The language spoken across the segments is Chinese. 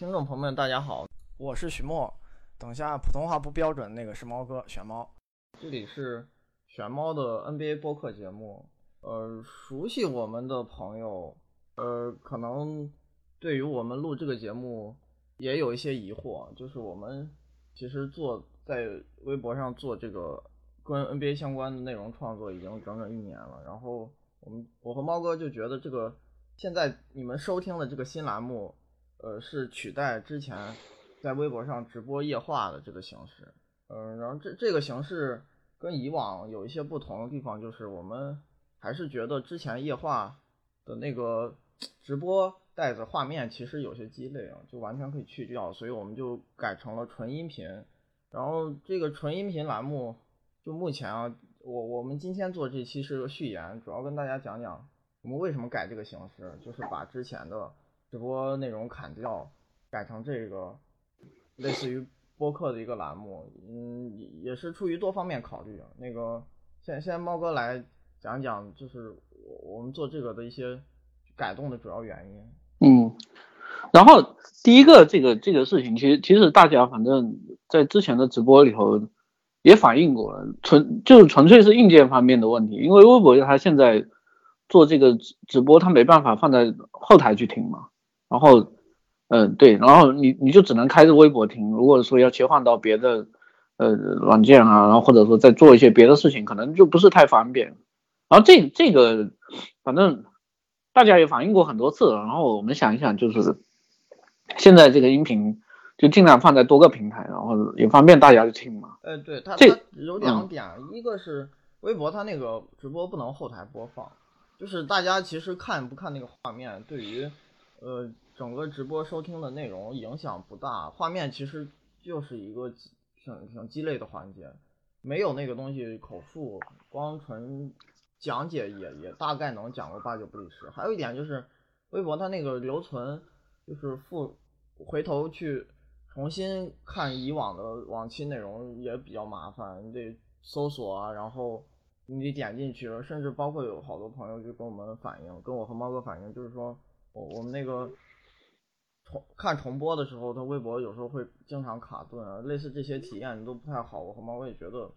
听众朋友们，大家好，我是许墨。等下普通话不标准，那个是猫哥选猫。这里是选猫的 NBA 播客节目。呃，熟悉我们的朋友，呃，可能对于我们录这个节目也有一些疑惑，就是我们其实做在微博上做这个跟 NBA 相关的内容创作已经整整一年了。然后我们我和猫哥就觉得这个现在你们收听的这个新栏目。呃，是取代之前在微博上直播夜话的这个形式，嗯，然后这这个形式跟以往有一些不同的地方，就是我们还是觉得之前夜话的那个直播带着画面其实有些鸡肋啊，就完全可以去掉，所以我们就改成了纯音频。然后这个纯音频栏目，就目前啊，我我们今天做这期是个序言，主要跟大家讲讲我们为什么改这个形式，就是把之前的。直播内容砍掉，改成这个类似于播客的一个栏目，嗯，也是出于多方面考虑。那个，现现在猫哥来讲讲，就是我我们做这个的一些改动的主要原因。嗯，然后第一个这个这个事情，其实其实大家反正在之前的直播里头也反映过了，纯就是纯粹是硬件方面的问题，因为微博它现在做这个直直播，它没办法放在后台去听嘛。然后，嗯，对，然后你你就只能开着微博听。如果说要切换到别的，呃，软件啊，然后或者说再做一些别的事情，可能就不是太方便。然后这这个，反正大家也反映过很多次了。然后我们想一想，就是现在这个音频就尽量放在多个平台，然后也方便大家去听嘛。呃，对，它它有两点，一个是微博它那个直播不能后台播放，就是大家其实看不看那个画面，对于。呃，整个直播收听的内容影响不大，画面其实就是一个挺挺鸡肋的环节，没有那个东西口述，光纯讲解也也大概能讲个八九不离十。还有一点就是，微博它那个留存，就是复回头去重新看以往的往期内容也比较麻烦，你得搜索啊，然后你得点进去，甚至包括有好多朋友就跟我们反映，跟我和猫哥反映，就是说。我我们那个重看重播的时候，他微博有时候会经常卡顿啊，类似这些体验都不太好。我和猫我也觉得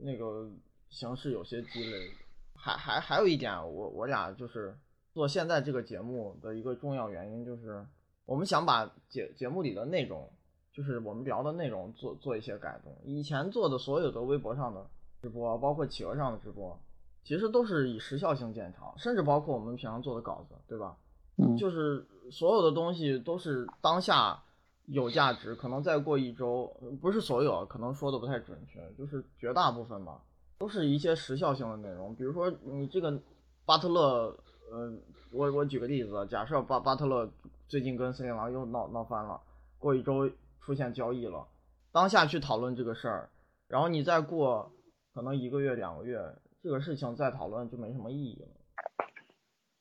那个形式有些鸡肋。还还还有一点，我我俩就是做现在这个节目的一个重要原因，就是我们想把节节目里的内容，就是我们聊的内容做做一些改动。以前做的所有的微博上的直播，包括企鹅上的直播，其实都是以时效性见长，甚至包括我们平常做的稿子，对吧？就是所有的东西都是当下有价值，可能再过一周，不是所有，可能说的不太准确，就是绝大部分吧，都是一些时效性的内容。比如说你这个巴特勒，呃，我我举个例子，假设巴巴特勒最近跟森林狼又闹闹翻了，过一周出现交易了，当下去讨论这个事儿，然后你再过可能一个月两个月，这个事情再讨论就没什么意义了。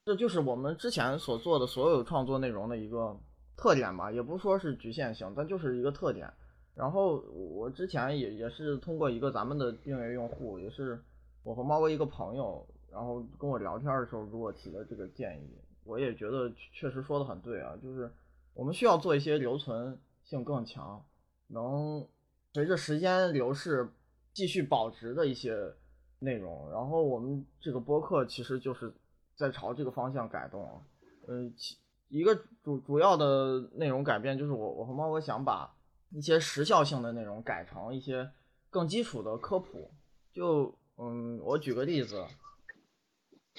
这就是我们之前所做的所有创作内容的一个特点吧，也不说是局限性，但就是一个特点。然后我之前也也是通过一个咱们的订阅用户，也是我和猫哥一个朋友，然后跟我聊天的时候给我提的这个建议，我也觉得确实说的很对啊，就是我们需要做一些留存性更强，能随着时间流逝继续保值的一些内容。然后我们这个播客其实就是。在朝这个方向改动，嗯，其一个主主要的内容改变就是我我和猫哥想把一些时效性的内容改成一些更基础的科普。就嗯，我举个例子，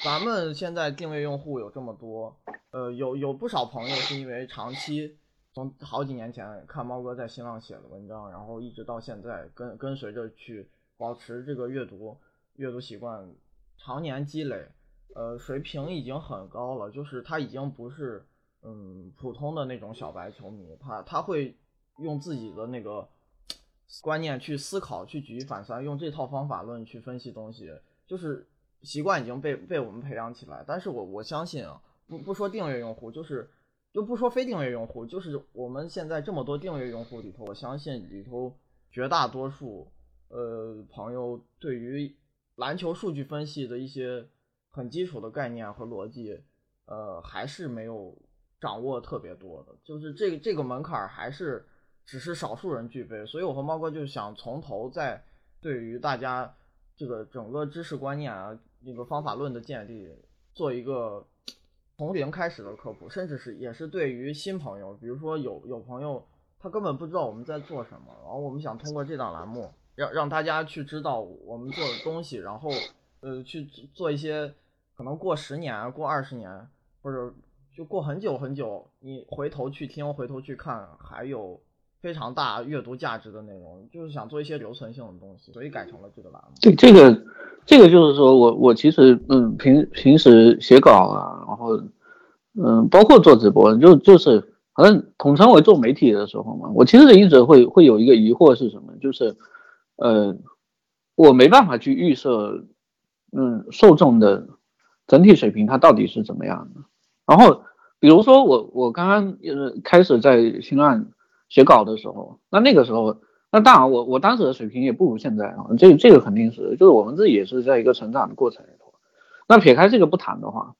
咱们现在定位用户有这么多，呃，有有不少朋友是因为长期从好几年前看猫哥在新浪写的文章，然后一直到现在跟跟随着去保持这个阅读阅读习惯，常年积累。呃，水平已经很高了，就是他已经不是嗯普通的那种小白球迷，他他会用自己的那个观念去思考，去举一反三，用这套方法论去分析东西，就是习惯已经被被我们培养起来。但是我我相信啊，不不说订阅用户，就是就不说非订阅用户，就是我们现在这么多订阅用户里头，我相信里头绝大多数呃朋友对于篮球数据分析的一些。很基础的概念和逻辑，呃，还是没有掌握特别多的，就是这个这个门槛还是只是少数人具备，所以我和猫哥就想从头再对于大家这个整个知识观念啊，那个方法论的建立做一个从零开始的科普，甚至是也是对于新朋友，比如说有有朋友他根本不知道我们在做什么，然后我们想通过这档栏目让让大家去知道我们做的东西，然后呃去做一些可能过十年、过二十年或者。就过很久很久，你回头去听，回头去看，还有非常大阅读价值的内容，就是想做一些留存性的东西，所以改成了这个栏目。对，这个，这个就是说我我其实嗯平平时写稿啊，然后嗯包括做直播，就就是反正统称为做媒体的时候嘛，我其实一直会会有一个疑惑是什么，就是呃我没办法去预设嗯受众的整体水平它到底是怎么样的。然后，比如说我我刚刚呃开始在新浪写稿的时候，那那个时候，那当然我我当时的水平也不如现在啊，这这个肯定是，就是我们自己也是在一个成长的过程里头。那撇开这个不谈的话，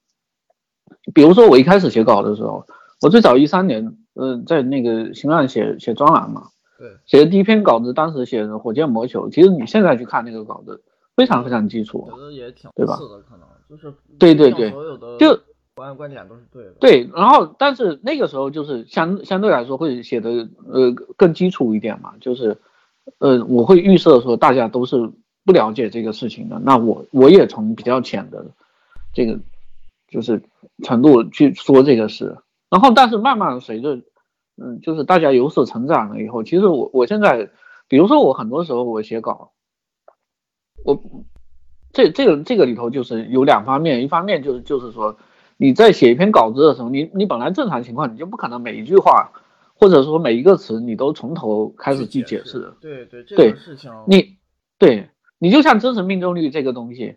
比如说我一开始写稿的时候，我最早一三年，呃，在那个新浪写写专栏嘛，对，写的第一篇稿子，当时写的火箭魔球，其实你现在去看那个稿子，非常非常基础，觉得也挺对吧？可能就是对对对，就。观观点都是对的，对，然后但是那个时候就是相相对来说会写的呃更基础一点嘛，就是呃我会预设说大家都是不了解这个事情的，那我我也从比较浅的这个就是程度去说这个事，然后但是慢慢随着嗯就是大家有所成长了以后，其实我我现在比如说我很多时候我写稿，我这这个这个里头就是有两方面，一方面就是就是说。你在写一篇稿子的时候，你你本来正常情况你就不可能每一句话，或者说每一个词你都从头开始去解释。对对，这个事情你对你就像真实命中率这个东西，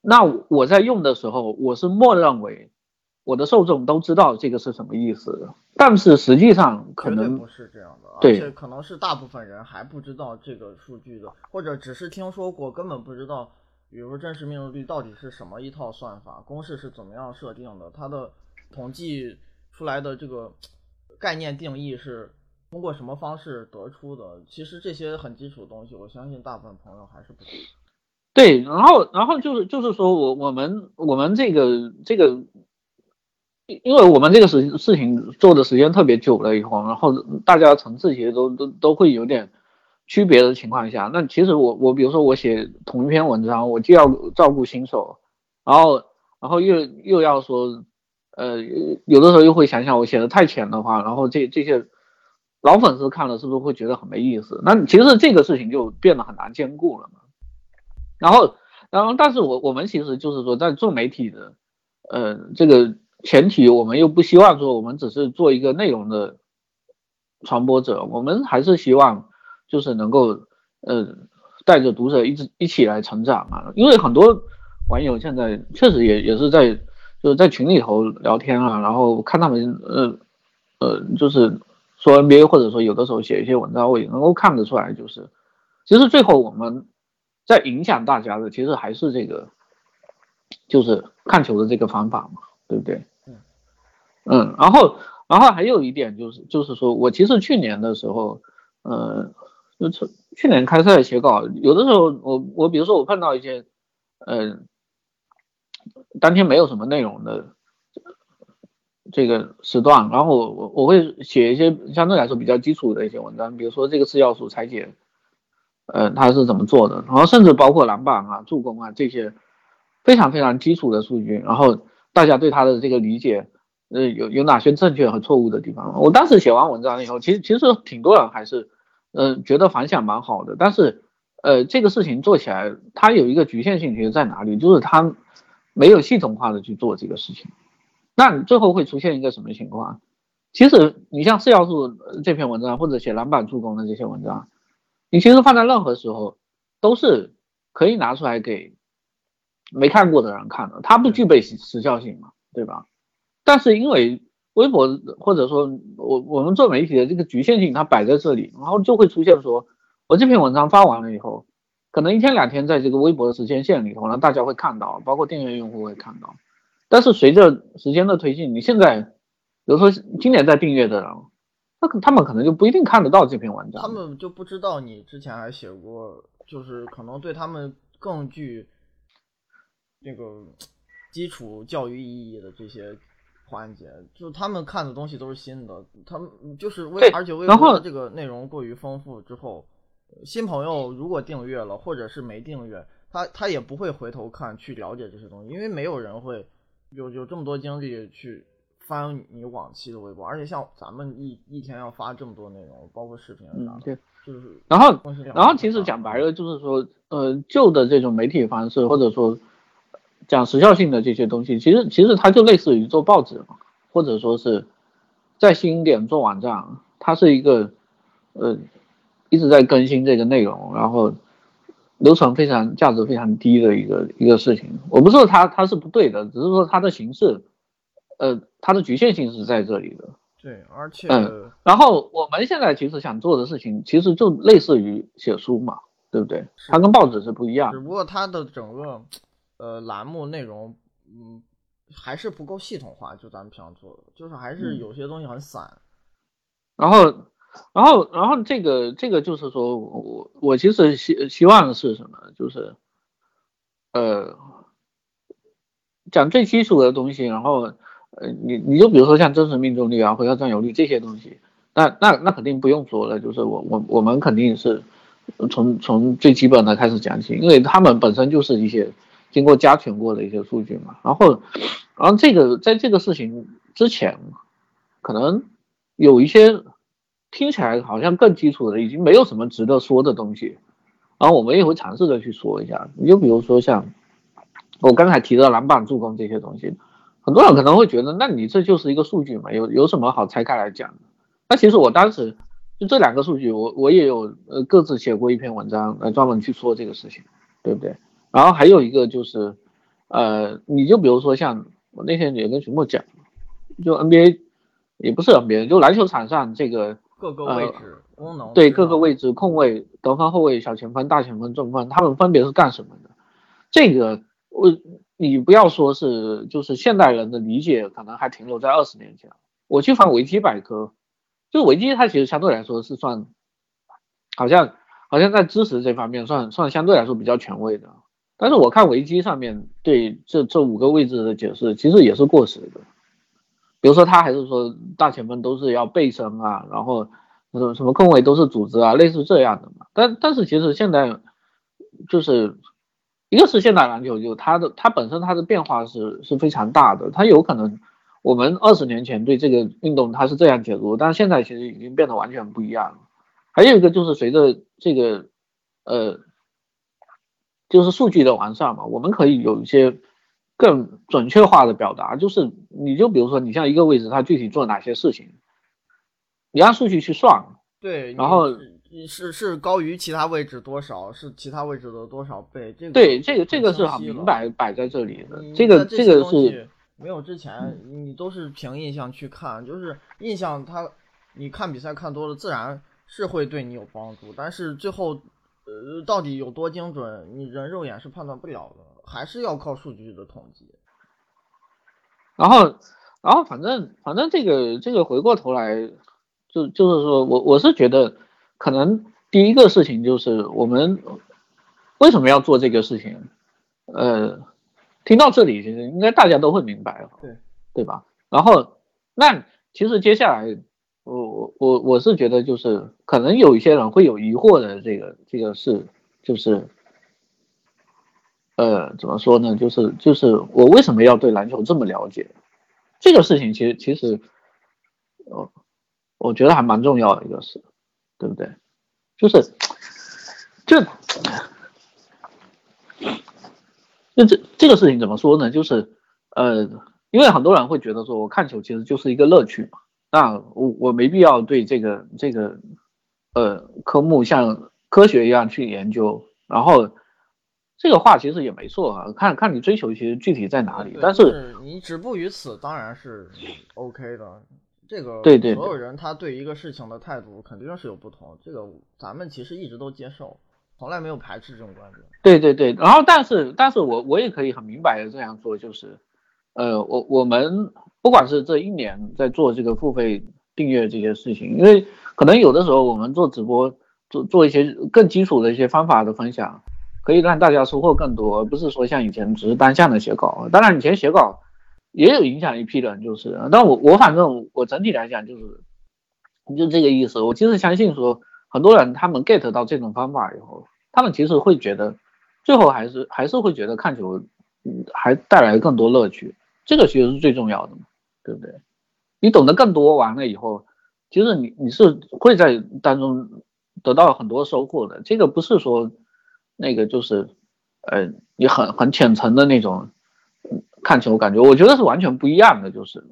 那我在用的时候，我是默认为我的受众都知道这个是什么意思，但是实际上可能不是这样的，而且可能是大部分人还不知道这个数据的，或者只是听说过，根本不知道。比如说真实命中率到底是什么一套算法公式是怎么样设定的？它的统计出来的这个概念定义是通过什么方式得出的？其实这些很基础的东西，我相信大部分朋友还是不知道。对，然后然后就是就是说我我们我们这个这个，因为我们这个事事情做的时间特别久了以后，然后大家层次其实都都都会有点。区别的情况下，那其实我我比如说我写同一篇文章，我就要照顾新手，然后然后又又要说，呃，有的时候又会想想我写的太浅的话，然后这这些老粉丝看了是不是会觉得很没意思？那其实这个事情就变得很难兼顾了嘛。然后然后但是我我们其实就是说在做媒体的，呃，这个前提我们又不希望说我们只是做一个内容的传播者，我们还是希望。就是能够，呃，带着读者一直一起来成长嘛。因为很多网友现在确实也也是在就是在群里头聊天啊，然后看他们，呃，呃，就是说 NBA 或者说有的时候写一些文章，我也能够看得出来，就是其实最后我们在影响大家的，其实还是这个，就是看球的这个方法嘛，对不对？嗯，嗯，然后然后还有一点就是就是说我其实去年的时候，呃。就去年开赛写稿，有的时候我我比如说我碰到一些，嗯，当天没有什么内容的这个时段，然后我我我会写一些相对来说比较基础的一些文章，比如说这个四要素拆解，呃，它是怎么做的，然后甚至包括篮板啊、助攻啊这些非常非常基础的数据，然后大家对它的这个理解，呃，有有哪些正确和错误的地方？我当时写完文章以后，其实其实挺多人还是。嗯，觉得反响蛮好的，但是，呃，这个事情做起来，它有一个局限性，其实在哪里？就是它没有系统化的去做这个事情，那你最后会出现一个什么情况？其实你像四要素这篇文章，或者写篮板助攻的这些文章，你其实放在任何时候都是可以拿出来给没看过的人看的，它不具备时效性嘛，对吧？但是因为微博或者说我我们做媒体的这个局限性，它摆在这里，然后就会出现说，我这篇文章发完了以后，可能一天两天在这个微博的时间线里头呢，大家会看到，包括订阅用户会看到。但是随着时间的推进，你现在比如说今年在订阅的人，那他们可能就不一定看得到这篇文章，他们就不知道你之前还写过，就是可能对他们更具那个基础教育意义的这些环节，就是他们看的东西都是新的，他们就是微，而且微博的这个内容过于丰富之后，新朋友如果订阅了，或者是没订阅，他他也不会回头看去了解这些东西，因为没有人会有有这么多精力去。翻你往期的微博，而且像咱们一一天要发这么多内容，包括视频啥的，就是。然后，然后其实讲白了就是说，呃，旧的这种媒体方式，或者说讲时效性的这些东西，其实其实它就类似于做报纸嘛，或者说是再新一点做网站，它是一个呃一直在更新这个内容，然后流程非常价值非常低的一个一个事情。我不是说它它是不对的，只是说它的形式。呃，它的局限性是在这里的。对，而且，嗯，然后我们现在其实想做的事情，其实就类似于写书嘛，对不对？它跟报纸是不一样。只不过它的整个，呃，栏目内容，嗯，还是不够系统化。就咱们平常做的，就是还是有些东西很散。然后，然后，然后这个，这个就是说我，我其实希希望的是什么？就是，呃，讲最基础的东西，然后。呃，你你就比如说像真实命中率啊、回合占有率这些东西，那那那肯定不用说了，就是我我我们肯定是从从最基本的开始讲起，因为他们本身就是一些经过加权过的一些数据嘛。然后，然后这个在这个事情之前，可能有一些听起来好像更基础的，已经没有什么值得说的东西，然后我们也会尝试着去说一下。你就比如说像我刚才提到篮板助攻这些东西。很多人可能会觉得，那你这就是一个数据嘛，有有什么好拆开来讲？那其实我当时就这两个数据，我我也有呃各自写过一篇文章来专门去说这个事情，对不对？然后还有一个就是，呃，你就比如说像我那天也跟徐墨讲，就 NBA 也不是 NBA，就篮球场上这个各个位置功能，对各个位置控卫、得分后卫、小前锋、大前锋、中锋，他们分别是干什么的？这个我。你不要说是，就是现代人的理解可能还停留在二十年前。我去翻维基百科，就维基它其实相对来说是算，好像好像在知识这方面算算相对来说比较权威的。但是我看维基上面对这这五个位置的解释，其实也是过时的。比如说他还是说大前锋都是要背身啊，然后什么什么控卫都是组织啊，类似这样的嘛。但但是其实现在就是。一个是现代篮球，就它的它本身它的变化是是非常大的，它有可能我们二十年前对这个运动它是这样解读，但是现在其实已经变得完全不一样了。还有一个就是随着这个呃，就是数据的完善嘛，我们可以有一些更准确化的表达，就是你就比如说你像一个位置它具体做哪些事情，你按数据去算，对，然后。是是高于其他位置多少？是其他位置的多少倍？这个对这个这个是很明摆摆在这里的。这个这个是没有之前，你都是凭印象去看，就是印象它，你看比赛看多了，自然是会对你有帮助。但是最后，呃，到底有多精准，你人肉眼是判断不了的，还是要靠数据的统计。然后，然后反正反正这个这个回过头来，就就是说我我是觉得。可能第一个事情就是我们为什么要做这个事情？呃，听到这里其实应该大家都会明白了，对对吧？然后那其实接下来我我我我是觉得就是可能有一些人会有疑惑的，这个这个是就是呃怎么说呢？就是就是我为什么要对篮球这么了解？这个事情其实其实呃我觉得还蛮重要的一个事。对不对？就是，就，就这这个事情怎么说呢？就是，呃，因为很多人会觉得说，我看球其实就是一个乐趣嘛。那我我没必要对这个这个，呃，科目像科学一样去研究。然后，这个话其实也没错啊。看看你追求其实具体在哪里，但是你止步于此当然是 OK 的。这个对对，所有人他对一个事情的态度肯定是有不同，这个咱们其实一直都接受，从来没有排斥这种观点。对对对，然后但是但是我我也可以很明白的这样做，就是，呃，我我们不管是这一年在做这个付费订阅这些事情，因为可能有的时候我们做直播做做一些更基础的一些方法的分享，可以让大家收获更多，而不是说像以前只是单向的写稿。当然以前写稿也有影响一批人，就是，但我我反正我整体来讲就是，就这个意思。我其实相信说很多人他们 get 到这种方法以后，他们其实会觉得最后还是还是会觉得看球，还带来更多乐趣。这个其实是最重要的嘛，对不对？你懂得更多，完了以后，其实你你是会在当中得到很多收获的。这个不是说那个就是，呃，你很很浅层的那种看球感觉，我觉得是完全不一样的。就是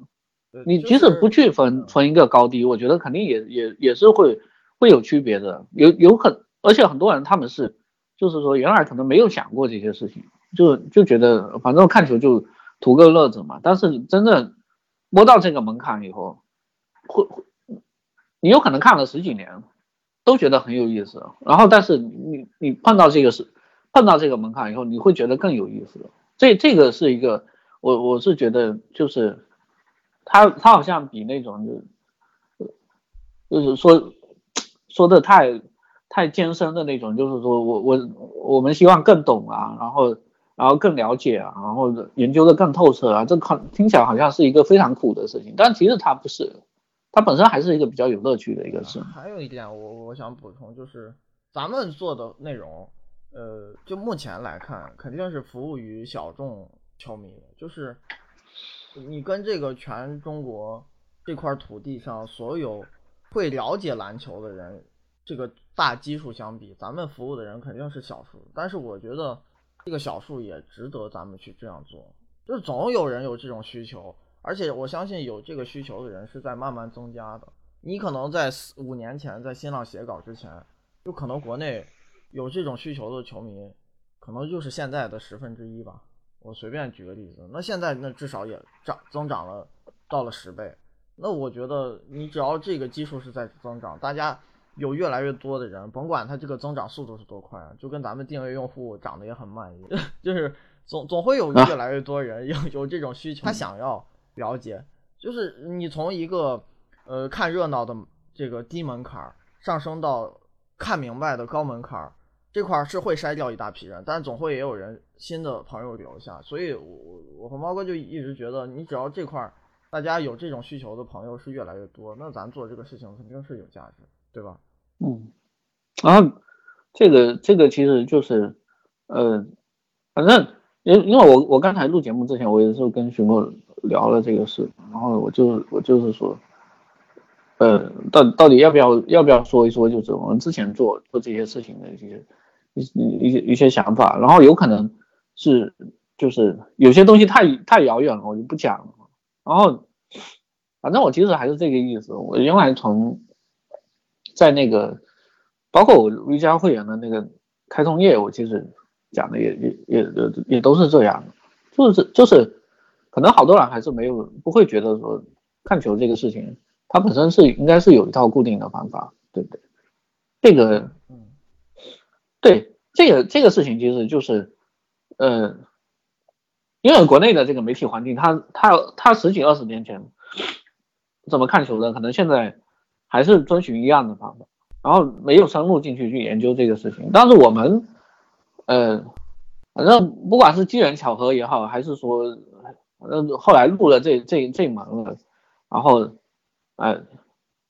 你即使不去分分一个高低，我觉得肯定也也也是会会有区别的。有有很而且很多人他们是就是说原来可能没有想过这些事情，就就觉得反正看球就。图个乐子嘛，但是真正摸到这个门槛以后，会你有可能看了十几年，都觉得很有意思。然后，但是你你碰到这个是碰到这个门槛以后，你会觉得更有意思。这这个是一个，我我是觉得就是他他好像比那种就就是说说的太太艰深的那种，就是说我我我们希望更懂啊，然后。然后更了解啊，然后研究的更透彻啊，这看听起来好像是一个非常苦的事情，但其实它不是，它本身还是一个比较有乐趣的一个事。还有一点，我我想补充就是，咱们做的内容，呃，就目前来看，肯定是服务于小众球迷的，就是你跟这个全中国这块土地上所有会了解篮球的人这个大基数相比，咱们服务的人肯定是少数，但是我觉得。这个小数也值得咱们去这样做，就是总有人有这种需求，而且我相信有这个需求的人是在慢慢增加的。你可能在四五年前在新浪写稿之前，就可能国内有这种需求的球迷，可能就是现在的十分之一吧。我随便举个例子，那现在那至少也涨增长了到了十倍。那我觉得你只要这个基数是在增长，大家。有越来越多的人，甭管他这个增长速度是多快，就跟咱们订阅用户涨得也很慢一样，就是总总会有越来越多人有 有这种需求，他想要了解，就是你从一个呃看热闹的这个低门槛上升到看明白的高门槛，这块是会筛掉一大批人，但总会也有人新的朋友留下，所以我我和猫哥就一直觉得，你只要这块大家有这种需求的朋友是越来越多，那咱做这个事情肯定是有价值。对吧？嗯，然后这个这个其实就是，呃，反正因因为我我刚才录节目之前，我也是跟徐墨聊了这个事，然后我就我就是说，呃，到到底要不要要不要说一说，就是我们之前做做这些事情的一些一一些一些想法，然后有可能是就是有些东西太太遥远了，我就不讲了。然后反正我其实还是这个意思，我原来从。在那个，包括我瑜伽会员的那个开通页，我其实讲的也也也也也都是这样的，就是就是，可能好多人还是没有不会觉得说看球这个事情，它本身是应该是有一套固定的方法，对不对？这个，对这个这个事情其实就是，呃，因为国内的这个媒体环境，它它它十几二十年前怎么看球的，可能现在。还是遵循一样的方法，然后没有深入进去去研究这个事情。但是我们，呃，反正不管是机缘巧合也好，还是说，反正后来入了这这这门了，然后，呃，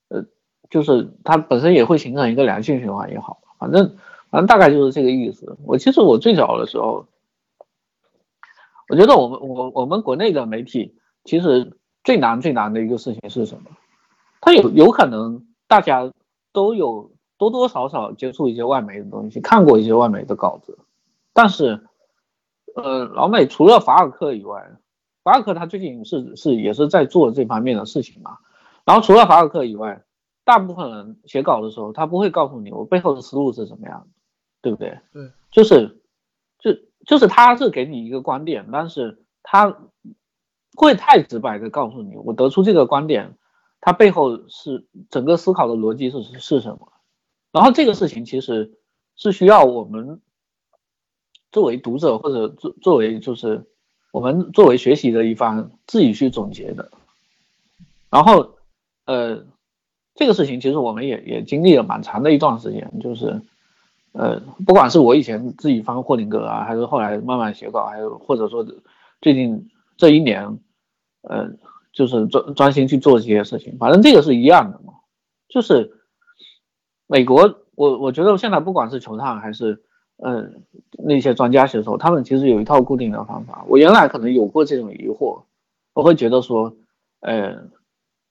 呃，就是它本身也会形成一个良性循环也好，反正反正大概就是这个意思。我其实我最早的时候，我觉得我们我我们国内的媒体其实最难最难的一个事情是什么？他有有可能大家都有多多少少接触一些外媒的东西，看过一些外媒的稿子，但是，呃，老美除了法尔克以外，法尔克他最近是是也是在做这方面的事情嘛。然后除了法尔克以外，大部分人写稿的时候，他不会告诉你我背后的思路是怎么样的，对不对？对，就是就就是他是给你一个观点，但是他会太直白的告诉你，我得出这个观点。它背后是整个思考的逻辑是是什么？然后这个事情其实是需要我们作为读者或者作作为就是我们作为学习的一方自己去总结的。然后，呃，这个事情其实我们也也经历了蛮长的一段时间，就是，呃，不管是我以前自己翻霍林格啊，还是后来慢慢写稿，还有或者说最近这一年，呃，就是专专心去做这些事情，反正这个是一样的嘛，就是美国，我我觉得现在不管是球探还是嗯那些专家写手，他们其实有一套固定的方法。我原来可能有过这种疑惑，我会觉得说，呃。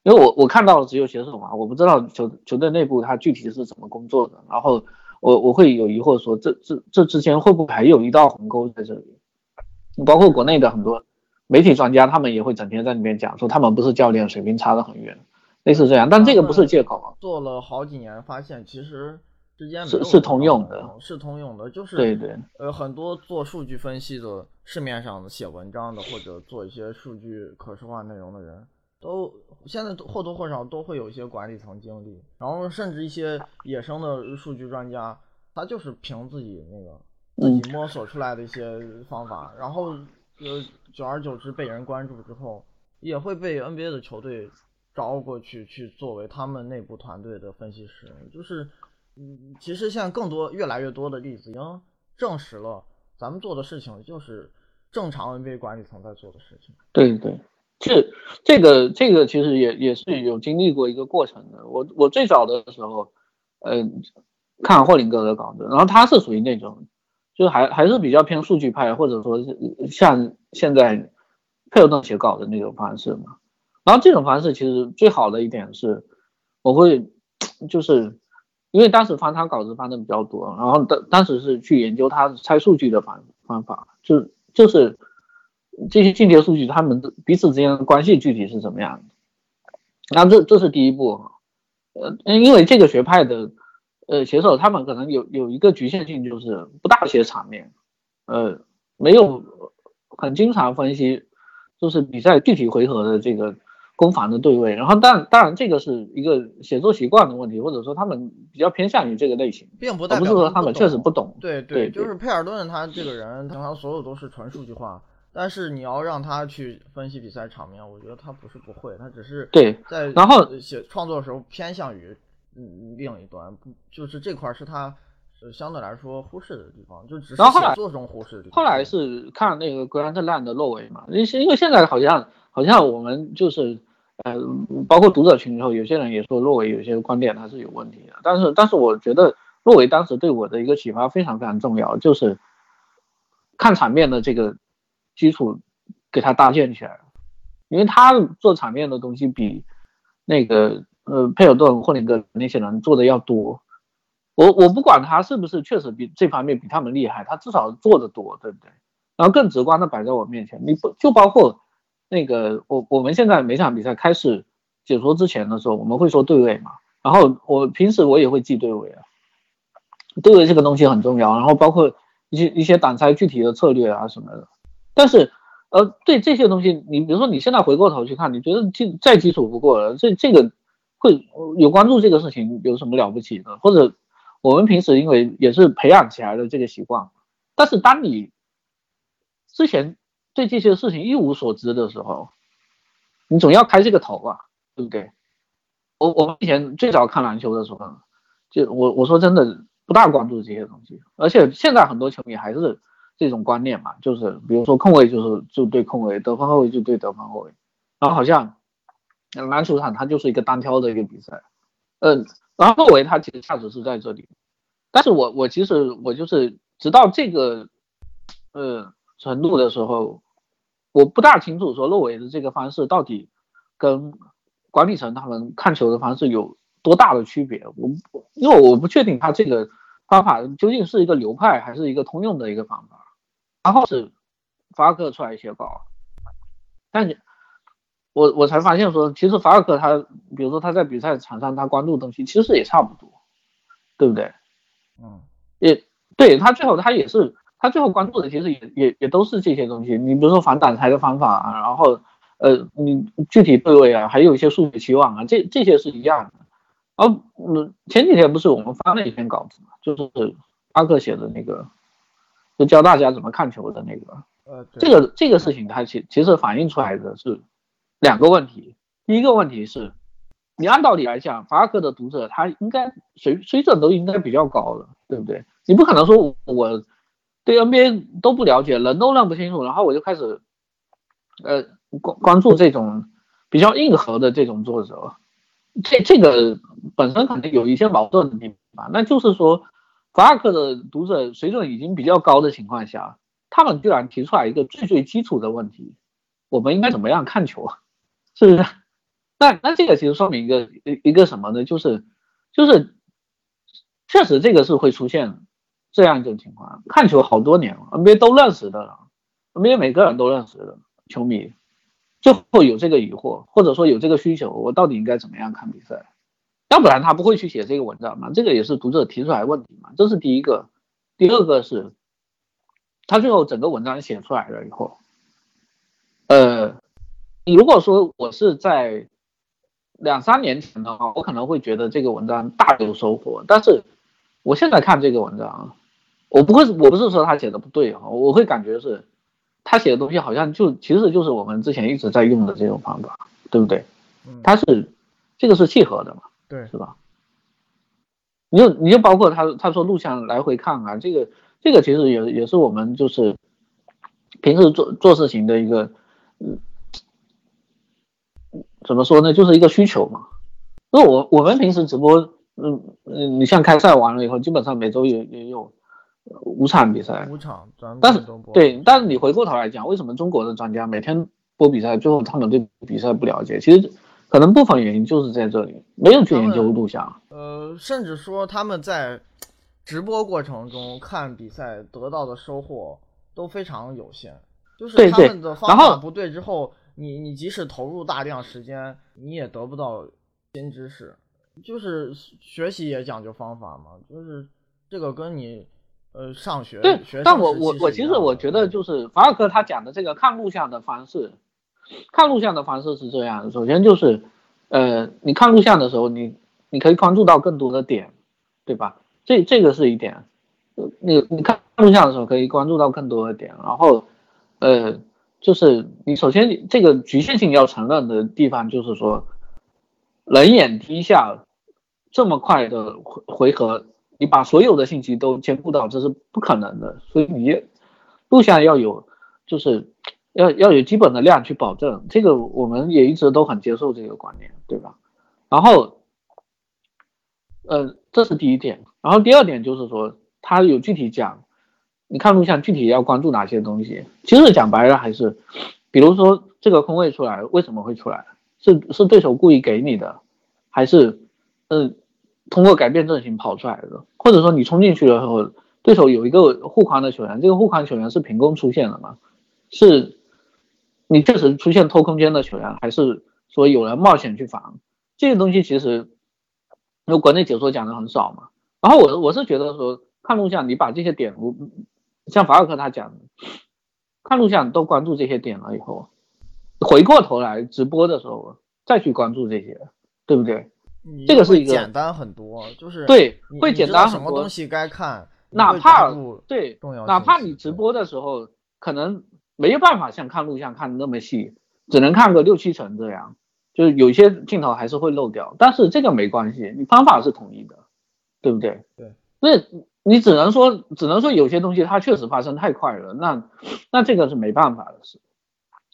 因为我我看到的只有写手嘛，我不知道球球队内部他具体是怎么工作的，然后我我会有疑惑说这这这之间会不会还有一道鸿沟在这里？包括国内的很多媒体专家，他们也会整天在里面讲说他们不是教练，水平差得很远，类似这样。但这个不是借口。做了好几年，发现其实之间是是通用的，是通用的，就是对对。呃，很多做数据分析的、市面上的写文章的，或者做一些数据可视化内容的人。都现在或多或少都会有一些管理层经历，然后甚至一些野生的数据专家，他就是凭自己那个自己摸索出来的一些方法，然后呃久而久之被人关注之后，也会被 NBA 的球队招过去去作为他们内部团队的分析师。就是嗯，其实现在更多越来越多的例子已经证实了，咱们做的事情就是正常 NBA 管理层在做的事情。对对。这这个这个其实也也是有经历过一个过程的。我我最早的时候，嗯，看霍林格的稿子，然后他是属于那种，就还还是比较偏数据派，或者说是像现在佩尔顿写稿的那种方式嘛。然后这种方式其实最好的一点是，我会就是因为当时翻他稿子翻的比较多，然后当当时是去研究他拆数据的方方法，就就是。这些进阶数据，他们的彼此之间的关系具体是怎么样的？那这这是第一步，呃，因为这个学派的呃写手，他们可能有有一个局限性，就是不大写场面，呃，没有很经常分析，就是比赛具体回合的这个攻防的对位。然后，但当然这个是一个写作习惯的问题，或者说他们比较偏向于这个类型，并不代表不是说他们确实不懂。对对，就是佩尔顿他这个人，他所有都是纯数据化。但是你要让他去分析比赛场面，我觉得他不是不会，他只是对在然后写创作的时候偏向于嗯另一端，不就是这块是他相对来说忽视的地方，就只是写作中忽视的地方。后来是看那个格兰特烂的洛维嘛，因为因为现在好像好像我们就是呃包括读者群里头有些人也说洛维有些观点他是有问题的，但是但是我觉得洛维当时对我的一个启发非常非常重要，就是看场面的这个。基础给他搭建起来了，因为他做场面的东西比那个呃佩尔顿、霍林格那些人做的要多。我我不管他是不是确实比这方面比他们厉害，他至少做的多，对不对？然后更直观的摆在我面前，你不就包括那个我我们现在每场比赛开始解说之前的时候，我们会说对位嘛，然后我平时我也会记对位啊，对位这个东西很重要，然后包括一些一些挡拆具体的策略啊什么的。但是，呃，对这些东西，你比如说你现在回过头去看，你觉得基再基础不过了，这这个会有关注这个事情有什么了不起的？或者我们平时因为也是培养起来的这个习惯，但是当你之前对这些事情一无所知的时候，你总要开这个头啊，对不对？我我以前最早看篮球的时候，就我我说真的不大关注这些东西，而且现在很多球迷还是。这种观念嘛，就是比如说控卫就是就对控卫，得分后卫就对得分后卫，然后好像篮球场它就是一个单挑的一个比赛，嗯，然后后卫它其实价值是在这里，但是我我其实我就是直到这个呃程度的时候，我不大清楚说洛维的这个方式到底跟管理层他们看球的方式有多大的区别，我因为我不确定他这个方法究竟是一个流派还是一个通用的一个方法。然后是法尔克出来写稿，但是我我才发现说，其实法尔克他，比如说他在比赛场上他关注的东西，其实也差不多，对不对？嗯，也对他最后他也是他最后关注的，其实也也也都是这些东西。你比如说反挡拆的方法啊，然后呃你具体对位啊，还有一些数据期望啊，这这些是一样的。哦，嗯，前几天不是我们发了一篇稿子嘛，就是阿克写的那个。就教大家怎么看球的那个，呃，这个这个事情它其其实反映出来的是两个问题。第一个问题是，你按道理来讲，法克的读者他应该水水准都应该比较高的，对不对？你不可能说我对 NBA 都不了解，人都认不清楚，然后我就开始呃关关注这种比较硬核的这种作者，这这个本身肯定有一些矛盾的地方。那就是说，法克的读者水准已经比较高的情况下。他们居然提出来一个最最基础的问题：我们应该怎么样看球？啊是不是？那那这个其实说明一个一一个什么呢？就是就是确实这个是会出现这样一种情况。看球好多年了，NBA 都认识的了，NBA 每个人都认识的球迷，就会有这个疑惑，或者说有这个需求：我到底应该怎么样看比赛？要不然他不会去写这个文章嘛？这个也是读者提出来问题嘛？这是第一个。第二个是。他最后整个文章写出来了以后，呃，你如果说我是在两三年前的话，我可能会觉得这个文章大有收获。但是我现在看这个文章，我不会，我不是说他写的不对啊，我会感觉是他写的东西好像就其实就是我们之前一直在用的这种方法，对不对？他是这个是契合的嘛？对，是吧？你就你就包括他他说录像来回看啊，这个。这个其实也也是我们就是平时做做事情的一个，嗯，怎么说呢，就是一个需求嘛。因为我我们平时直播，嗯嗯，你像开赛完了以后，基本上每周也也有五场比赛，五场，但是对，但是你回过头来讲，为什么中国的专家每天播比赛，最后他们对比赛不了解？其实可能部分原因就是在这里，没有去研究录像。呃，甚至说他们在。直播过程中看比赛得到的收获都非常有限，就是他们的方法不对之后，你你即使投入大量时间，你也得不到新知识。就是学习也讲究方法嘛，就是这个跟你呃上学对，但我我我其实我觉得就是法尔科他讲的这个看录像的方式，看录像的方式是这样，首先就是呃你看录像的时候，你你可以关注到更多的点，对吧？这这个是一点，你你看录像的时候可以关注到更多的点，然后，呃，就是你首先这个局限性要承认的地方就是说，人眼低下这么快的回回合，你把所有的信息都兼顾到这是不可能的，所以你录像要有，就是要要有基本的量去保证，这个我们也一直都很接受这个观念，对吧？然后，呃，这是第一点。然后第二点就是说，他有具体讲，你看录像具体要关注哪些东西。其实讲白了还是，比如说这个空位出来为什么会出来，是是对手故意给你的，还是嗯通过改变阵型跑出来的？或者说你冲进去的时候，对手有一个护框的球员，这个护框球员是凭空出现的吗？是你确实出现偷空间的球员，还是说有人冒险去防？这些东西其实，因为国内解说讲的很少嘛。然后我我是觉得说看录像，你把这些点，像法尔克他讲的，看录像都关注这些点了以后，回过头来直播的时候再去关注这些，对不对？这个是一个简单很多，就是对会简单很多。什么东西该看，哪怕对，哪怕你直播的时候可能没有办法像看录像看那么细，只能看个六七成这样，就是有些镜头还是会漏掉，但是这个没关系，你方法是统一的。对不对？对，那你只能说，只能说有些东西它确实发生太快了，那那这个是没办法的事。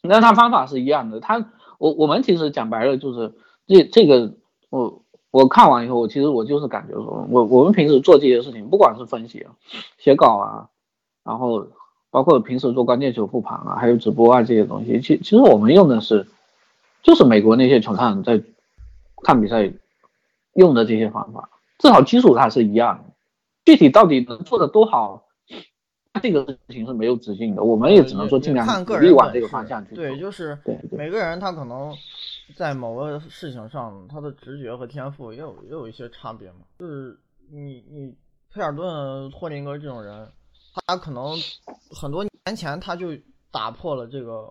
那它方法是一样的，它我我们其实讲白了就是这这个我我看完以后，我其实我就是感觉说，我我们平时做这些事情，不管是分析啊、写稿啊，然后包括平时做关键球复盘啊，还有直播啊这些东西，其其实我们用的是就是美国那些球探在看比赛用的这些方法。至少基础它是一样的，具体到底能做的多好，这个事情是没有止境的。我们也只能说尽量看个人往这个方向去。对，就是每个人他可能在某个事情上，他的直觉和天赋也有也有一些差别嘛。就是你你佩尔顿、霍林格这种人，他可能很多年前他就打破了这个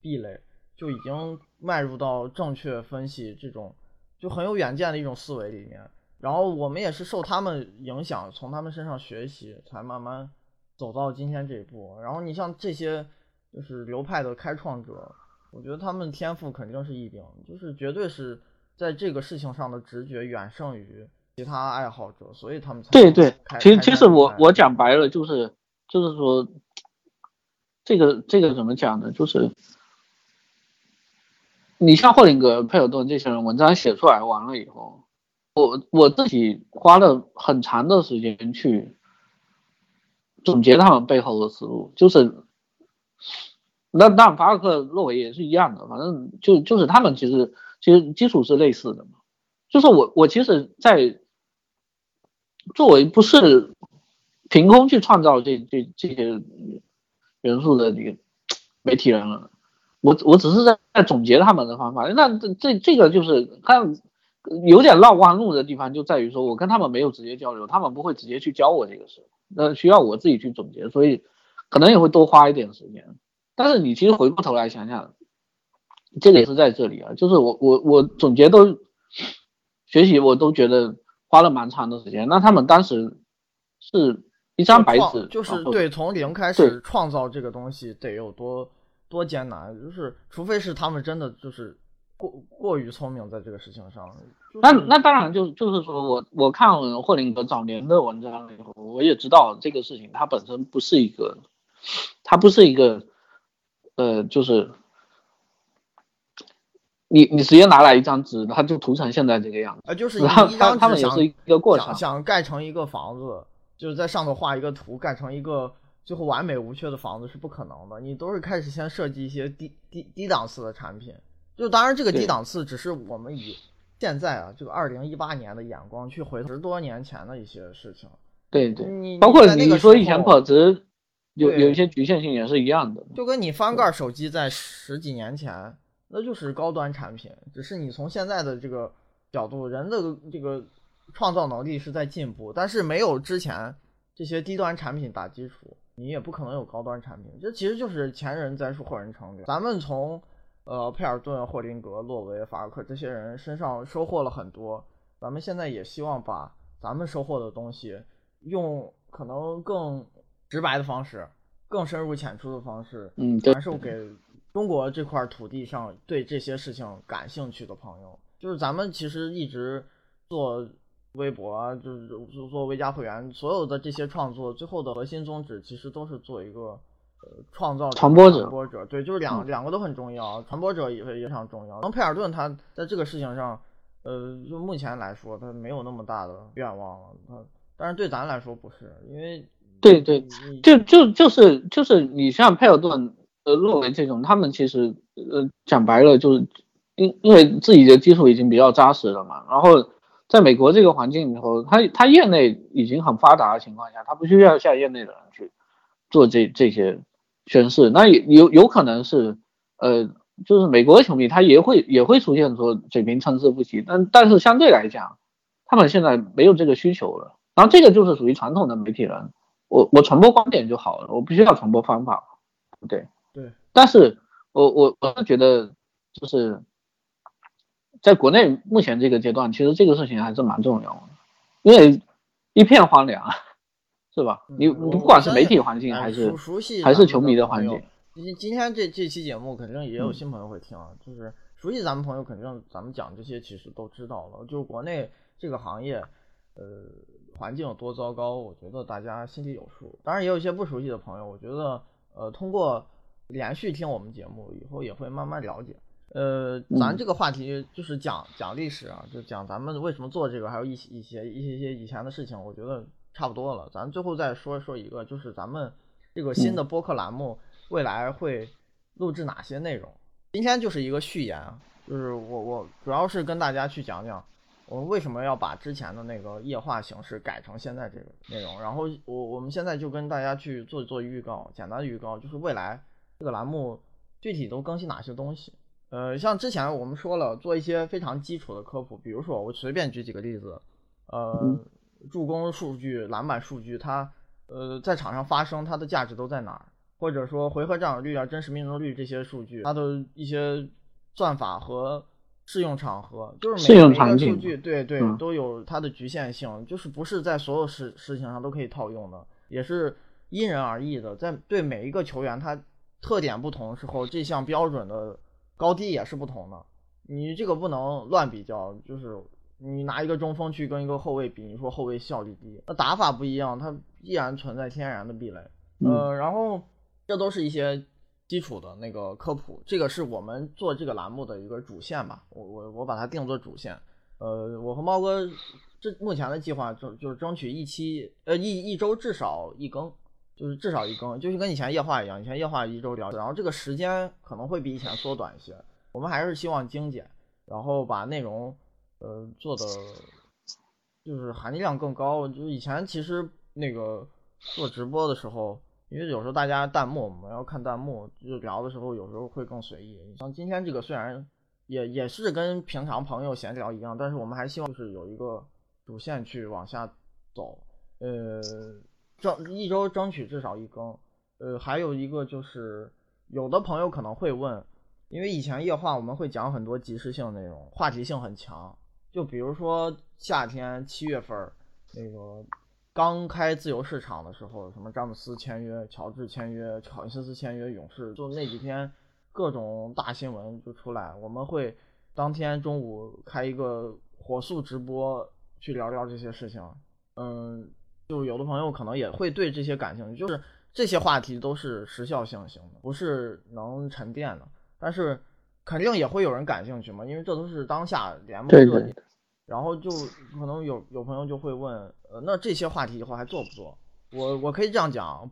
壁垒，就已经迈入到正确分析这种就很有远见的一种思维里面。然后我们也是受他们影响，从他们身上学习，才慢慢走到今天这一步。然后你像这些就是流派的开创者，我觉得他们天赋肯定是异禀，就是绝对是在这个事情上的直觉远胜于其他爱好者，所以他们才对对。其实其实我我讲白了就是就是说，这个这个怎么讲呢？就是你像霍林格、佩尔顿这些人文章写出来完了以后，我我自己花了很长的时间去总结他们背后的思路，就是。那当然，法尔克洛维也是一样的，反正就就是他们其实其实基础是类似的嘛。就是我我其实，在作为不是凭空去创造这这这些元素的这个媒体人了，我我只是在在总结他们的方法。那这这这个就是看有点绕弯路的地方，就在于说我跟他们没有直接交流，他们不会直接去教我这个事，那需要我自己去总结，所以可能也会多花一点时间。但是你其实回过头来想想，这个也是在这里啊，就是我我我总结都学习，我都觉得花了蛮长的时间。那他们当时是一张白纸，就是对从零开始创造这个东西得有多多艰难，就是除非是他们真的就是过过于聪明在这个事情上。那那当然就就是说我我看霍林格早年的文章以后，我也知道这个事情它本身不是一个，它不是一个。呃，就是你你直接拿来一张纸，它就涂成现在这个样子。呃，就是他他他们也是一个过程，想盖成一个房子，就是在上头画一个图，盖成一个最后完美无缺的房子是不可能的。你都是开始先设计一些低低低档次的产品，就当然这个低档次只是我们以现在啊这个二零一八年的眼光去回十多年前的一些事情。对对，你包括你说以前保值。有有一些局限性也是一样的，就跟你翻盖手机在十几年前，那就是高端产品，只是你从现在的这个角度，人的这个创造能力是在进步，但是没有之前这些低端产品打基础，你也不可能有高端产品。这其实就是前人栽树后人乘凉。咱们从呃佩尔顿、霍林格、洛维、法尔克这些人身上收获了很多，咱们现在也希望把咱们收获的东西用可能更。直白的方式，更深入浅出的方式，嗯，传授给中国这块土地上对这些事情感兴趣的朋友。就是咱们其实一直做微博啊，就是做微加会员，所有的这些创作，最后的核心宗旨其实都是做一个呃创造传播者。传播者，对，就是两两个都很重要，传播者也也非常重要。那佩尔顿他在这个事情上，呃，就目前来说他没有那么大的愿望了，他，但是对咱来说不是，因为。对对，就就就是就是你像佩尔顿、呃洛维这种，他们其实呃讲白了就是因因为自己的基础已经比较扎实了嘛，然后在美国这个环境里头，他他业内已经很发达的情况下，他不需要像业内的人去做这这些宣誓，那也有有可能是呃就是美国的球迷他也会也会出现说水平参差不齐，但但是相对来讲，他们现在没有这个需求了，然后这个就是属于传统的媒体人。我我传播观点就好了，我不需要传播方法，对。对。但是我我我是觉得，就是在国内目前这个阶段，其实这个事情还是蛮重要的，因为一片荒凉，是吧？你你不管是媒体环境还是还是球迷的环境，今今天这这期节目肯定也有新朋友会听啊，就是熟悉咱们朋友肯定咱们讲这些其实都知道了，就是国内这个行业，呃。环境有多糟糕，我觉得大家心里有数。当然，也有一些不熟悉的朋友，我觉得，呃，通过连续听我们节目，以后也会慢慢了解。呃，咱这个话题就是讲讲历史啊，就讲咱们为什么做这个，还有一些一些一些一些以前的事情，我觉得差不多了。咱最后再说说一个，就是咱们这个新的播客栏目未来会录制哪些内容。今天就是一个序言，就是我我主要是跟大家去讲讲。我们为什么要把之前的那个液化形式改成现在这个内容？然后我我们现在就跟大家去做做预告，简单的预告，就是未来这个栏目具体都更新哪些东西。呃，像之前我们说了，做一些非常基础的科普，比如说我随便举几个例子，呃，助攻数据、篮板数据，它呃在场上发生它的价值都在哪儿？或者说回合占有率啊、真实命中率这些数据，它的一些算法和。适用场合就是每一个数据，对对，都有它的局限性，就是不是在所有事事情上都可以套用的，也是因人而异的。在对每一个球员，他特点不同的时候，这项标准的高低也是不同的。你这个不能乱比较，就是你拿一个中锋去跟一个后卫比，你说后卫效率低，那打法不一样，它依然存在天然的壁垒。呃，然后这都是一些基础的那个科普，这个是我们做这个栏目的一个主线吧，我我我把它定做主线。呃，我和猫哥这目前的计划就就是争取一期呃一一周至少一更，就是至少一更，就是跟以前夜话一样，以前夜话一周聊，然后这个时间可能会比以前缩短一些。我们还是希望精简，然后把内容呃做的就是含金量更高。就以前其实那个做直播的时候，因为有时候大家弹幕我们要看弹幕，就聊的时候有时候会更随意。像今天这个虽然。也也是跟平常朋友闲聊一样，但是我们还希望就是有一个主线去往下走，呃，争一周争取至少一更，呃，还有一个就是有的朋友可能会问，因为以前夜话我们会讲很多即时性内容，话题性很强，就比如说夏天七月份那个刚开自由市场的时候，什么詹姆斯签约、乔治签约、考辛斯签约、勇士，就那几天。各种大新闻就出来，我们会当天中午开一个火速直播去聊聊这些事情。嗯，就有的朋友可能也会对这些感兴趣，就是这些话题都是时效性型的，不是能沉淀的。但是肯定也会有人感兴趣嘛，因为这都是当下联盟热点。然后就可能有有朋友就会问，呃，那这些话题以后还做不做？我我可以这样讲，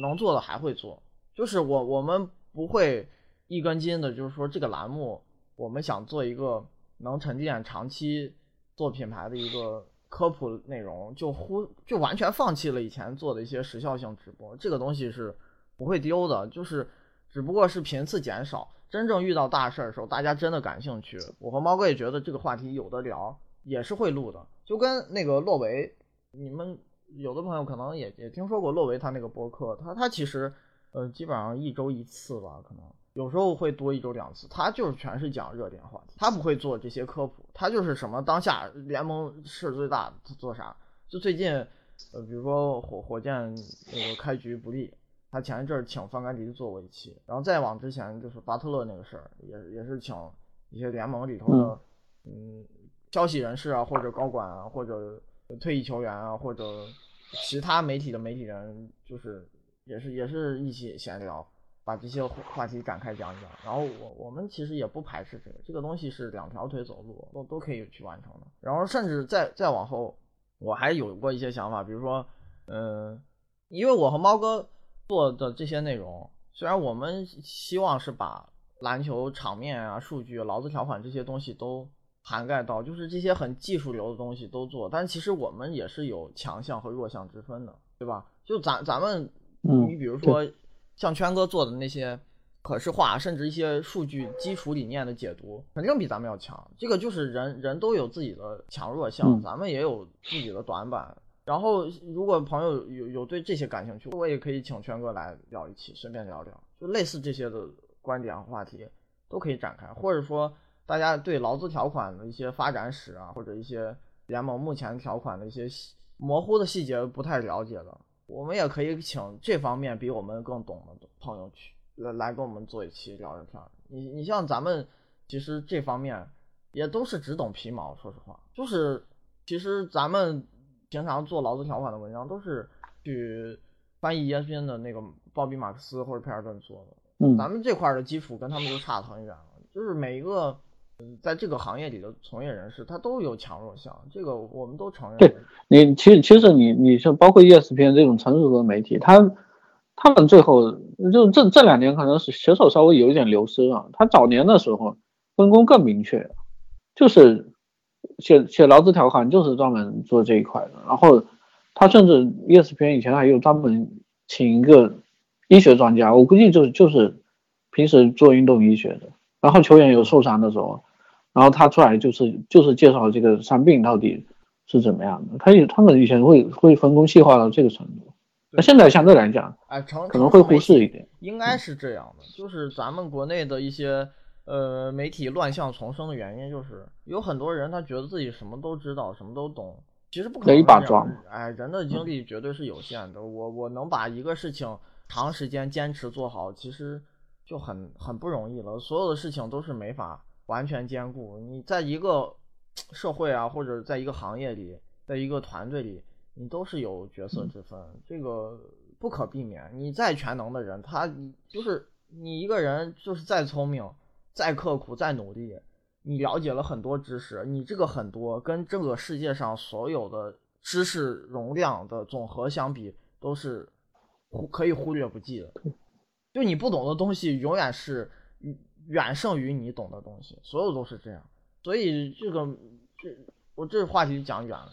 能做的还会做，就是我我们。不会一根筋的，就是说这个栏目我们想做一个能沉淀长期做品牌的一个科普内容，就忽就完全放弃了以前做的一些时效性直播，这个东西是不会丢的，就是只不过是频次减少，真正遇到大事儿的时候，大家真的感兴趣，我和猫哥也觉得这个话题有的聊，也是会录的，就跟那个洛维，你们有的朋友可能也也听说过洛维他那个博客，他他其实。呃，基本上一周一次吧，可能有时候会多一周两次。他就是全是讲热点话题，他不会做这些科普，他就是什么当下联盟事最大，他做啥？就最近，呃，比如说火火箭那个开局不利，他前一阵请范甘迪做过一期，然后再往之前就是巴特勒那个事儿，也也是请一些联盟里头的嗯消息人士啊，或者高管啊，或者退役球员啊，或者其他媒体的媒体人，就是。也是也是一起闲聊，把这些话题展开讲一讲。然后我我们其实也不排斥这个，这个东西是两条腿走路都都可以去完成的。然后甚至再再往后，我还有过一些想法，比如说，嗯，因为我和猫哥做的这些内容，虽然我们希望是把篮球场面啊、数据、劳资条款这些东西都涵盖到，就是这些很技术流的东西都做，但其实我们也是有强项和弱项之分的，对吧？就咱咱们。你比如说，像圈哥做的那些可视化，甚至一些数据基础理念的解读，肯定比咱们要强。这个就是人人都有自己的强弱项，咱们也有自己的短板。然后，如果朋友有有对这些感兴趣，我也可以请圈哥来聊一期，顺便聊聊，就类似这些的观点和话题都可以展开。或者说，大家对劳资条款的一些发展史啊，或者一些联盟目前条款的一些模糊的细节不太了解的。我们也可以请这方面比我们更懂的朋友去来来跟我们做一期聊聊天。你你像咱们其实这方面也都是只懂皮毛，说实话，就是其实咱们平常做劳资条款的文章都是去翻译 ESPN 的那个鲍比马克思或者佩尔顿做的。嗯，咱们这块的基础跟他们就差得很远了，就是每一个。在这个行业里的从业人士，他都有强弱项，这个我们都承认。对你，其实其实你你像包括 ESPN 这种成熟的媒体，他他们最后就这这两年可能是写手稍微有一点流失啊。他早年的时候分工更明确，就是写写劳资条款就是专门做这一块的。然后他甚至 ESPN 以前还有专门请一个医学专家，我估计就是就是平时做运动医学的。然后球员有受伤的时候。然后他出来就是就是介绍这个伤病到底是怎么样的，他也他们以前会会分工细化到这个程度，那现在相对来讲，哎，可能会忽视一点，应该是这样的，就是咱们国内的一些呃媒体乱象丛生的原因，就是有很多人他觉得自己什么都知道，什么都懂，其实不可能一把抓，哎，人的精力绝对是有限的，我我能把一个事情长时间坚持做好，其实就很很不容易了。所有的事情都是没法完全兼顾。你在一个社会啊，或者在一个行业里，在一个团队里，你都是有角色之分，这个不可避免。你再全能的人，他就是你一个人，就是再聪明、再刻苦、再努力。你了解了很多知识，你这个很多跟这个世界上所有的知识容量的总和相比，都是忽可以忽略不计的。就你不懂的东西，永远是远胜于你懂的东西，所有都是这样。所以这个这我这话题讲远了，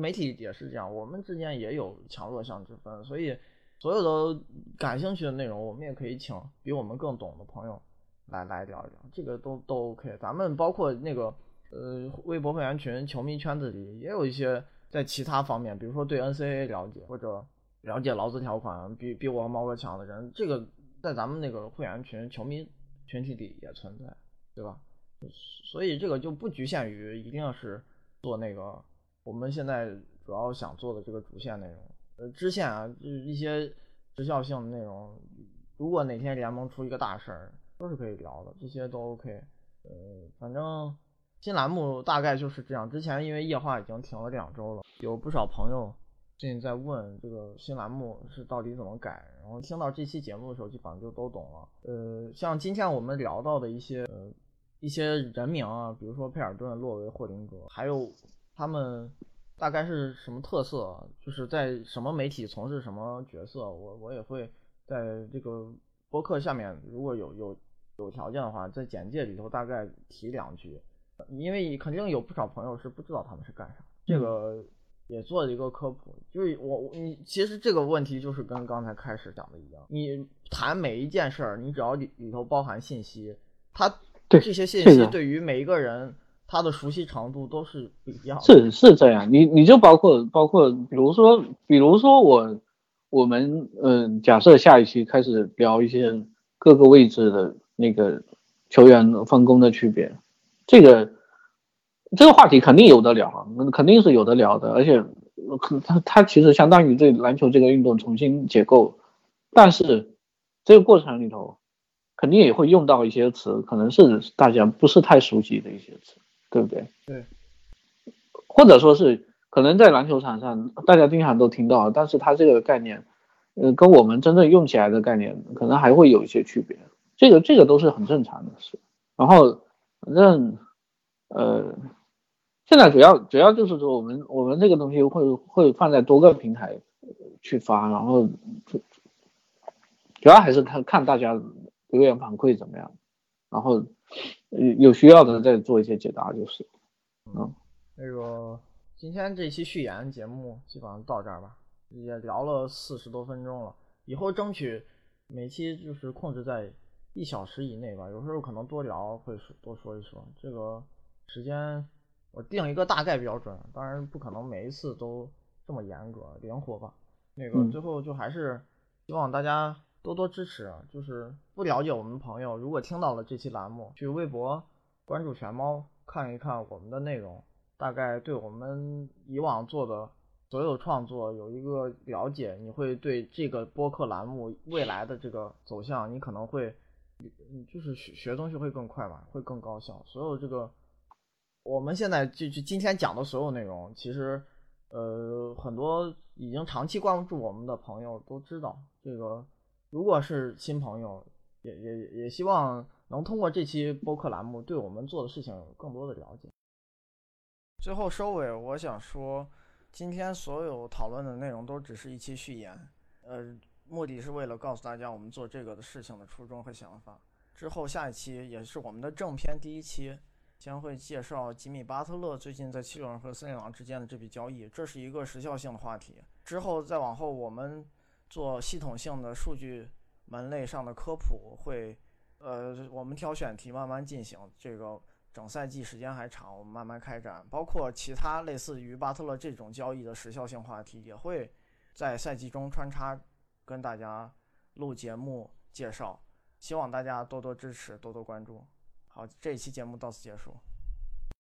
媒体也是这样，我们之间也有强弱项之分。所以所有的感兴趣的内容，我们也可以请比我们更懂的朋友。来来聊一聊，这个都都 OK。咱们包括那个呃微博会员群、球迷圈子里也有一些在其他方面，比如说对 NCAA 了解或者了解劳资条款比比我和猫哥强的人，这个在咱们那个会员群、球迷群体里也存在，对吧？所以这个就不局限于一定要是做那个我们现在主要想做的这个主线内容，呃支线啊，就是一些时效性的内容。如果哪天联盟出一个大事儿，都是可以聊的，这些都 OK。呃，反正新栏目大概就是这样。之前因为液化已经停了两周了，有不少朋友最近在问这个新栏目是到底怎么改。然后听到这期节目的时候，基本上就都懂了。呃，像今天我们聊到的一些呃一些人名啊，比如说佩尔顿、洛维、霍林格，还有他们大概是什么特色，就是在什么媒体从事什么角色，我我也会在这个播客下面如果有有。有条件的话，在简介里头大概提两句，因为肯定有不少朋友是不知道他们是干啥，这个也做了一个科普。就是我你其实这个问题就是跟刚才开始讲的一样，你谈每一件事儿，你只要里里头包含信息，它这些信息对于每一个人他的熟悉程度都是不一样。是是这样，你你就包括包括比如说比如说我我们嗯假设下一期开始聊一些各个位置的。那个球员分工的区别，这个这个话题肯定有的聊，那肯定是有的聊的，而且它它其实相当于对篮球这个运动重新解构，但是这个过程里头肯定也会用到一些词，可能是大家不是太熟悉的一些词，对不对？对，或者说是可能在篮球场上大家经常都听到，但是它这个概念，呃，跟我们真正用起来的概念可能还会有一些区别。这个这个都是很正常的事，然后反正呃，现在主要主要就是说我们我们这个东西会会放在多个平台去发，然后主主要还是看看大家留言反馈怎么样，然后有需要的再做一些解答就是。嗯，那个今天这期序言节目基本上到这儿吧，也聊了四十多分钟了，以后争取每期就是控制在。一小时以内吧，有时候可能多聊会说多说一说。这个时间我定一个大概标准，当然不可能每一次都这么严格，灵活吧。那个最后就还是希望大家多多支持。就是不了解我们朋友，如果听到了这期栏目，去微博关注全猫，看一看我们的内容，大概对我们以往做的所有创作有一个了解。你会对这个播客栏目未来的这个走向，你可能会。嗯，就是学学东西会更快嘛，会更高效。所有这个，我们现在就就今天讲的所有内容，其实，呃，很多已经长期关注我们的朋友都知道。这个，如果是新朋友，也也也希望能通过这期播客栏目，对我们做的事情有更多的了解。最后收尾，我想说，今天所有讨论的内容都只是一期序言，呃。目的是为了告诉大家我们做这个的事情的初衷和想法。之后下一期也是我们的正片第一期，将会介绍吉米巴特勒最近在七六人和森林狼之间的这笔交易，这是一个时效性的话题。之后再往后，我们做系统性的数据门类上的科普，会呃我们挑选题慢慢进行。这个整赛季时间还长，我们慢慢开展。包括其他类似于巴特勒这种交易的时效性话题，也会在赛季中穿插。跟大家录节目介绍，希望大家多多支持，多多关注。好，这一期节目到此结束。